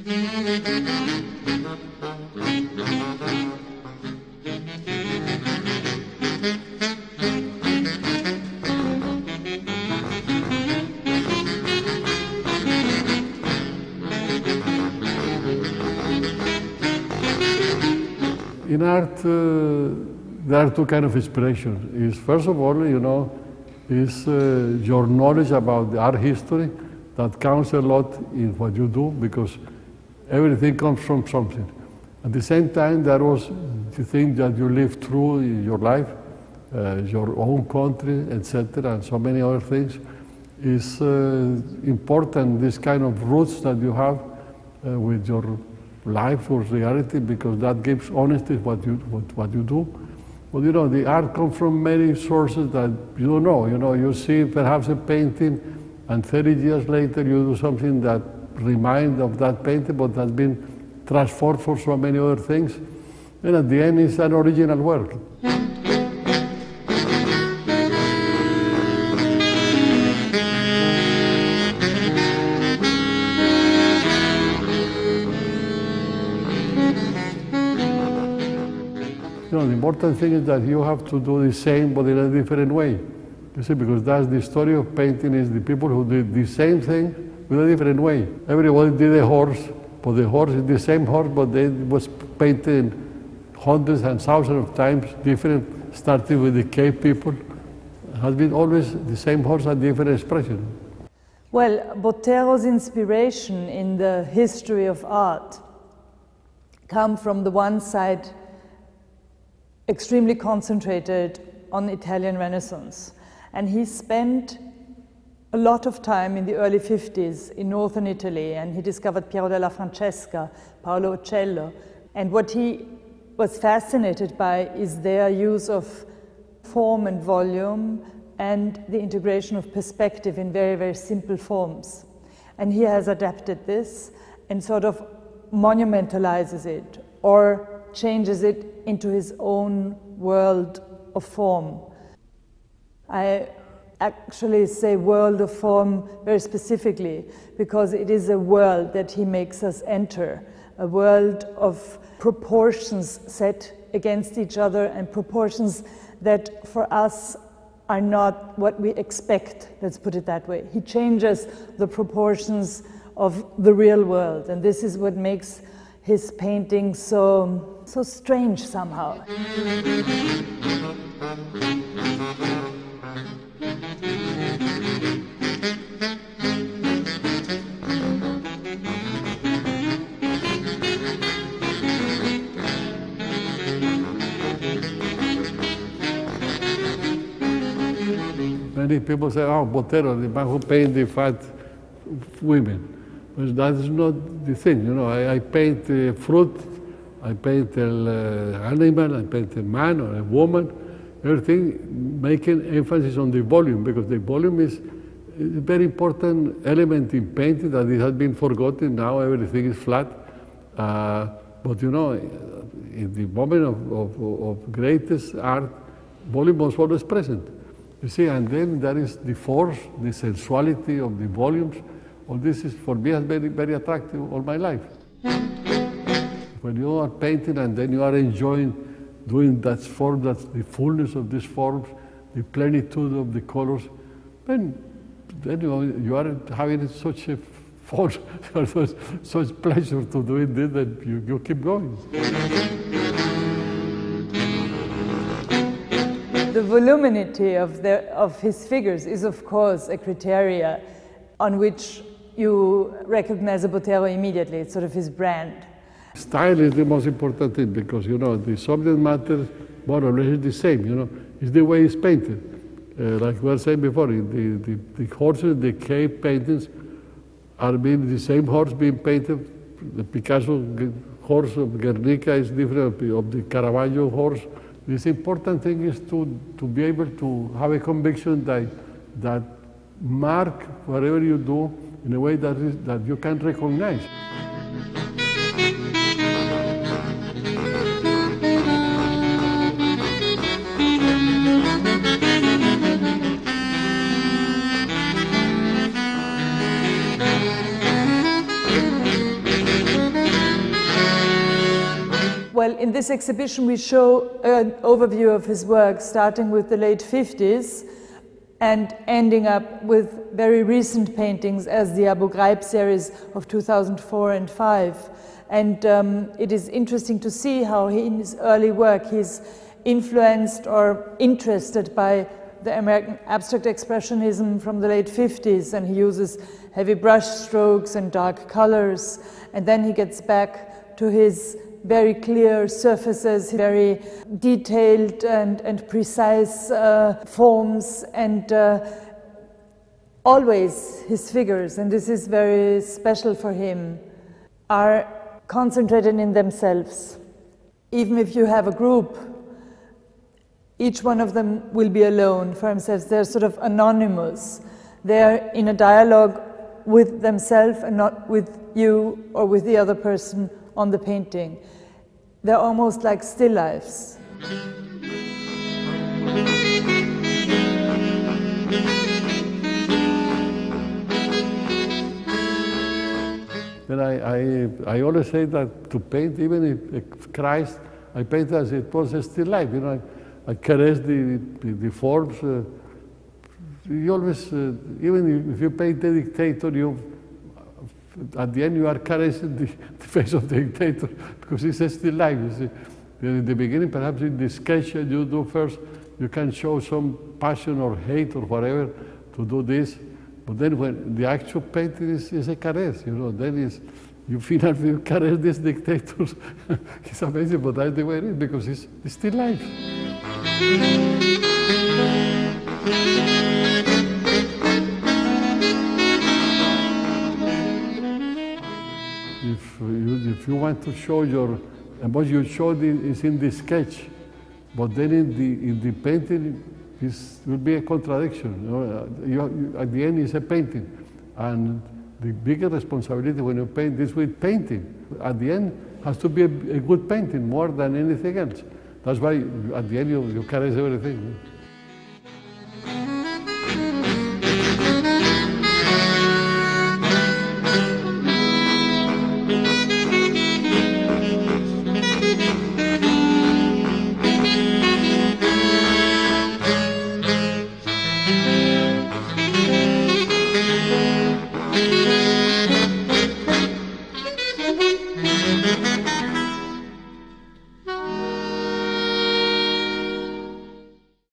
In art, uh, there are two kind of inspiration. Is first of all, you know, is uh, your knowledge about the art history that counts a lot in what you do because everything comes from something. At the same time, there was the thing that you live through in your life, uh, your own country, etc., and so many other things. Is uh, important this kind of roots that you have uh, with your life or reality because that gives honesty what you what, what you do. Well, you know, the art comes from many sources that you don't know. You know, you see perhaps a painting, and 30 years later you do something that reminds of that painting, but has been transformed for so many other things. And at the end, it's an original work. You know, the important thing is that you have to do the same but in a different way. You see, because that's the story of painting is the people who did the same thing with a different way. Everybody did a horse, but the horse is the same horse, but it was painted hundreds and thousands of times different, starting with the cave people. It has been always the same horse and different expression. Well, Botero's inspiration in the history of art come from the one side extremely concentrated on Italian Renaissance. And he spent a lot of time in the early 50s in northern Italy, and he discovered Piero della Francesca, Paolo Uccello. And what he was fascinated by is their use of form and volume and the integration of perspective in very, very simple forms. And he has adapted this and sort of monumentalizes it or changes it into his own world of form. I actually say world of form very specifically because it is a world that he makes us enter, a world of proportions set against each other and proportions that for us are not what we expect, let's put it that way. He changes the proportions of the real world, and this is what makes his painting so, so strange somehow. Many people say, oh, Botero, the man who paint the fat women. But that is not the thing, you know. I, I paint a fruit, I paint an uh, animal, I paint a man or a woman, everything making emphasis on the volume because the volume is a very important element in painting that it has been forgotten. Now everything is flat. Uh, but you know, in the moment of, of, of greatest art, volume was always present. You see, and then there is the force, the sensuality of the volumes. All this is for me has been very, attractive all my life. When you are painting and then you are enjoying doing that form, that's the fullness of these forms, the plenitude of the colors, then, then you, you are having such a such, such pleasure to doing this that you, you keep going. The voluminity of, the, of his figures is, of course, a criteria on which you recognize Botero immediately. It's sort of his brand. Style is the most important thing because, you know, the subject matter more or less is the same, you know. It's the way it's painted. Uh, like we were saying before, the, the, the horses, the cave paintings are being the same horse being painted. The Picasso horse of Guernica is different of the Caravaggio horse. This important thing is to, to be able to have a conviction that, that mark whatever you do in a way that, is, that you can recognize. Well, in this exhibition, we show an overview of his work, starting with the late 50s and ending up with very recent paintings as the Abu Ghraib series of 2004 and 5. And um, it is interesting to see how he, in his early work he's influenced or interested by the American abstract expressionism from the late 50s and he uses heavy brush strokes and dark colors and then he gets back to his very clear surfaces, very detailed and, and precise uh, forms and uh, always his figures, and this is very special for him, are concentrated in themselves. Even if you have a group, each one of them will be alone for themselves. They're sort of anonymous. They're in a dialogue with themselves and not with you or with the other person on the painting. They're almost like still lifes. And I, I, I always say that to paint, even if Christ, I paint as it was a still life. You know, I, I caress the, the, the forms. Uh, you always, uh, even if you paint a dictator, you at the end you are caressing the, the face of the dictator because he's still alive. You see. In the beginning, perhaps in the sketch you do first, you can show some passion or hate or whatever to do this. But then when the actual painting is, is a caress, you know, then is you feel that you caress this dictator. it's amazing, but that's the way it is because it's, it's still life. To show your, and what you showed is in the sketch, but then in the, in the painting, this will be a contradiction. You know, uh, you, you, at the end, it's a painting. And the bigger responsibility when you paint is with painting. At the end, has to be a, a good painting more than anything else. That's why at the end you, you carry everything.